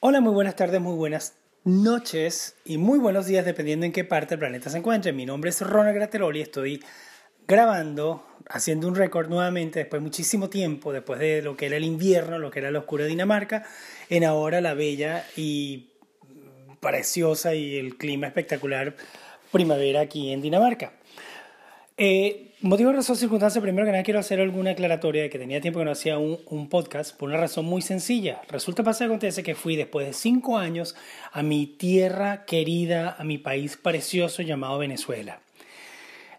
Hola, muy buenas tardes, muy buenas noches y muy buenos días dependiendo en qué parte del planeta se encuentre. Mi nombre es Ronald Grateroli y estoy grabando, haciendo un récord nuevamente después de muchísimo tiempo, después de lo que era el invierno, lo que era la oscura Dinamarca, en ahora la bella y preciosa y el clima espectacular primavera aquí en Dinamarca. Eh, motivo, razón, circunstancia, primero que nada quiero hacer alguna aclaratoria de que tenía tiempo que no hacía un, podcast por una razón muy sencilla. Resulta, pasa, acontece que fui después de cinco años a mi tierra querida, a mi país precioso llamado Venezuela.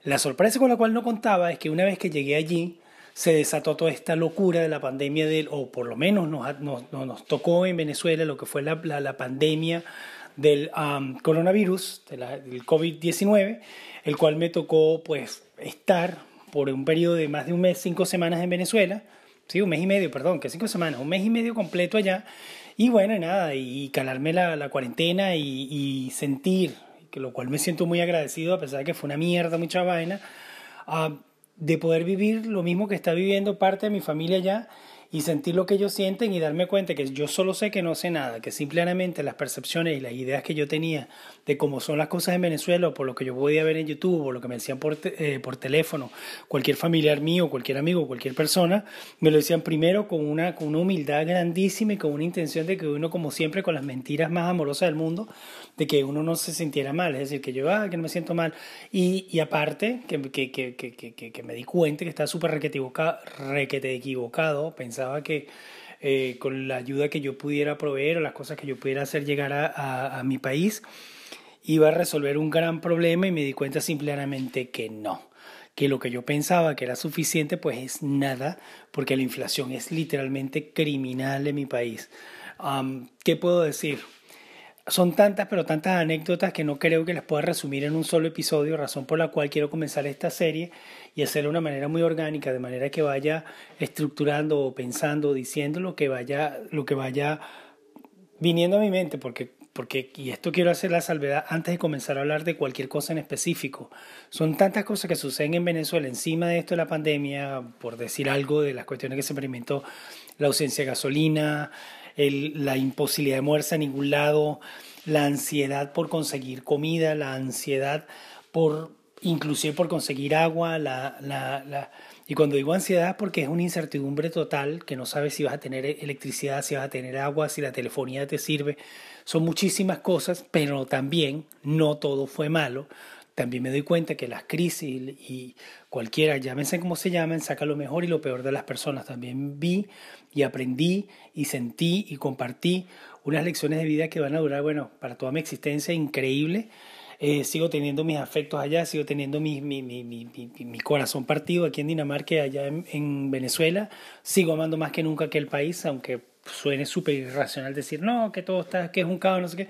La sorpresa con la cual no contaba es que una vez que llegué allí, se desató toda esta locura de la pandemia del, o por lo menos nos, nos, nos tocó en Venezuela lo que fue la, la pandemia del coronavirus, del COVID-19, el cual me tocó pues estar por un periodo de más de un mes, cinco semanas en Venezuela, sí, un mes y medio, perdón, que cinco semanas, un mes y medio completo allá, y bueno, nada, y calarme la, cuarentena y, sentir, que lo cual me siento muy agradecido, a pesar de que fue una mierda, mucha vaina, uh, de poder vivir lo mismo que está viviendo parte de mi familia allá y sentir lo que ellos sienten y darme cuenta que yo solo sé que no sé nada, que simplemente las percepciones y las ideas que yo tenía de cómo son las cosas en Venezuela, o por lo que yo podía ver en YouTube, o lo que me decían por, te, eh, por teléfono, cualquier familiar mío, cualquier amigo, cualquier persona, me lo decían primero con una, con una humildad grandísima y con una intención de que uno, como siempre, con las mentiras más amorosas del mundo, de que uno no se sintiera mal, es decir, que yo, ah, que no me siento mal, y, y aparte, que, que, que, que, me di cuenta que estaba súper requete equivocado, equivocado, que eh, con la ayuda que yo pudiera proveer o las cosas que yo pudiera hacer llegar a, mi país iba a resolver un gran problema y me di cuenta simplemente que no, que lo que yo pensaba que era suficiente pues es nada porque la inflación es literalmente criminal en mi país. Um, ¿Qué puedo decir? Son tantas, pero tantas anécdotas que no creo que las pueda resumir en un solo episodio, razón por la cual quiero comenzar esta serie y hacerlo de una manera muy orgánica, de manera que vaya estructurando o pensando, diciendo lo que vaya, lo que vaya viniendo a mi mente, porque, porque, y esto quiero hacer la salvedad antes de comenzar a hablar de cualquier cosa en específico. Son tantas cosas que suceden en Venezuela encima de esto de la pandemia, por decir algo de las cuestiones que se experimentó, la ausencia de gasolina, el, la imposibilidad de moverse a ningún lado, la ansiedad por conseguir comida, la ansiedad por inclusive por conseguir agua, la, la, la, y cuando digo ansiedad porque es una incertidumbre total, que no sabes si vas a tener electricidad, si vas a tener agua, si la telefonía te sirve, son muchísimas cosas, pero también no todo fue malo. También me doy cuenta que las crisis y cualquiera, llámense como se llamen, saca lo mejor y lo peor de las personas. También vi y aprendí y sentí y compartí unas lecciones de vida que van a durar, bueno, para toda mi existencia, increíble. Eh, sigo teniendo mis afectos allá, sigo teniendo mi, mi, mi, mi, corazón partido aquí en Dinamarca y allá en, en, Venezuela. Sigo amando más que nunca aquel país, aunque suene súper irracional decir, no, que todo está, que es un caos, no sé qué.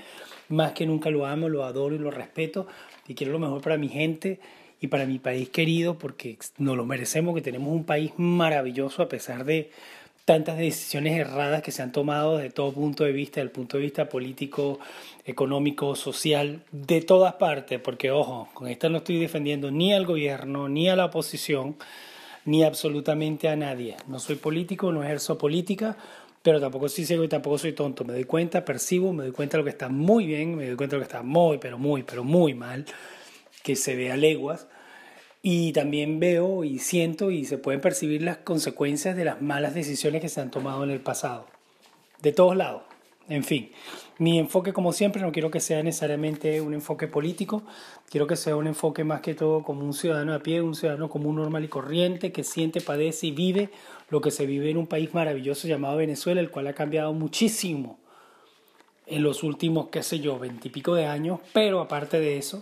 Más que nunca lo amo, lo adoro y lo respeto y quiero lo mejor para mi gente y para mi país querido porque nos lo merecemos, que tenemos un país maravilloso a pesar de tantas decisiones erradas que se han tomado desde todo punto de vista, del punto de vista político, económico, social, de todas partes, porque ojo, con esta no estoy defendiendo ni al gobierno, ni a la oposición, ni absolutamente a nadie. No soy político, no ejerzo política, pero tampoco soy ciego y tampoco soy tonto. Me doy cuenta, percibo, me doy cuenta de lo que está muy bien, me doy cuenta de lo que está muy, pero muy, pero muy mal, que se ve a leguas y también veo y siento y se pueden percibir las consecuencias de las malas decisiones que se han tomado en el pasado. De todos lados. En fin, mi enfoque como siempre no quiero que sea necesariamente un enfoque político, quiero que sea un enfoque más que todo como un ciudadano a pie, un ciudadano común, normal y corriente que siente, padece y vive lo que se vive en un país maravilloso llamado Venezuela, el cual ha cambiado muchísimo en los últimos, qué sé yo, veintipico de años, pero aparte de eso,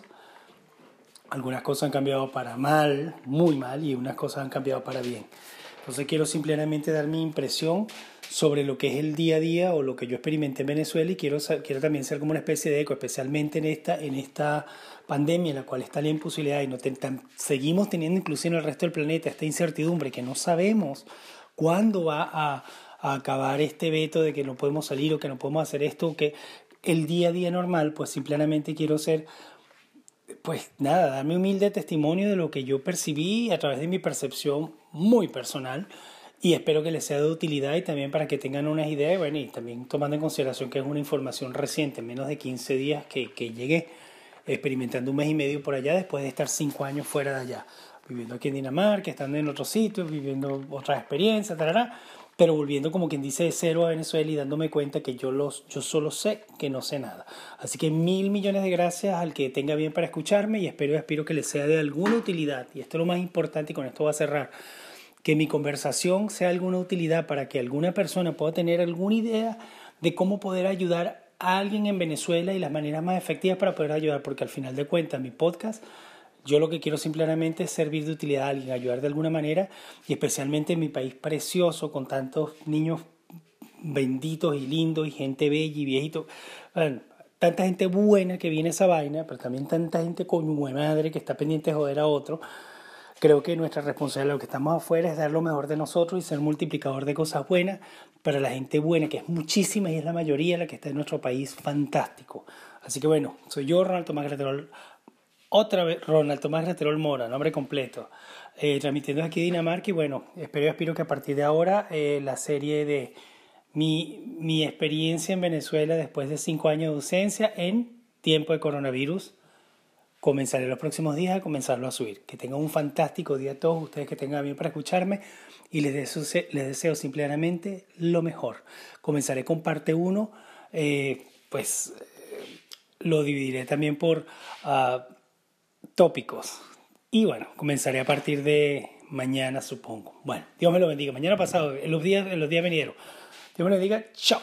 algunas cosas han cambiado para mal, muy mal, y unas cosas han cambiado para bien. Entonces quiero simplemente dar mi impresión sobre lo que es el día a día o lo que yo experimenté en Venezuela y quiero, quiero también ser como una especie de eco, especialmente en esta, en esta pandemia en la cual está la imposibilidad y no te, tan, seguimos teniendo inclusive en el resto del planeta esta incertidumbre que no sabemos cuándo va a, acabar este veto de que no podemos salir o que no podemos hacer esto, que el día a día normal, pues simplemente quiero ser pues nada, darme humilde testimonio de lo que yo percibí a través de mi percepción muy personal y espero que les sea de utilidad y también para que tengan unas ideas, bueno, y también tomando en consideración que es una información reciente, menos de 15 días que, que llegué experimentando un mes y medio por allá después de estar cinco años fuera de allá, viviendo aquí en Dinamarca, estando en otros sitios, viviendo otras experiencias, tarará, pero volviendo como quien dice de cero a Venezuela y dándome cuenta que yo, los, yo solo sé que no sé nada. Así que mil millones de gracias al que tenga bien para escucharme y espero y aspiro que les sea de alguna utilidad. Y esto es lo más importante y con esto va a cerrar que mi conversación sea alguna utilidad para que alguna persona pueda tener alguna idea de cómo poder ayudar a alguien en Venezuela y las maneras más efectivas para poder ayudar, porque al final de cuentas mi podcast, yo lo que quiero simplemente es servir de utilidad a alguien, ayudar de alguna manera, y especialmente en mi país precioso, con tantos niños benditos y lindos y gente bella y viejito. tanta gente buena que viene esa vaina, pero también tanta gente con madre que está pendiente de joder a otro. Creo que nuestra responsabilidad, lo que estamos afuera, es dar lo mejor de nosotros y ser multiplicador de cosas buenas para la gente buena, que es muchísima y es la mayoría la que está en nuestro país, fantástico. Así que bueno, soy yo, Ronald Tomás Graterol, otra vez Ronald Tomás Graterol Mora, nombre completo, eh, transmitiendo aquí Dinamarca y bueno, espero y aspiro que a partir de ahora eh, la serie de mi, mi experiencia en Venezuela después de cinco años de ausencia en tiempo de coronavirus comenzaré los próximos días a comenzarlo a subir. Que tengan un fantástico día a todos ustedes que tengan bien para escucharme y les deseo, les deseo simplemente lo mejor. Comenzaré con parte 1, eh, pues eh, lo dividiré también por uh, tópicos. Y bueno, comenzaré a partir de mañana, supongo. Bueno, Dios me lo bendiga. Mañana pasado, en los días, en los días venideros. Dios me lo bendiga. Chao.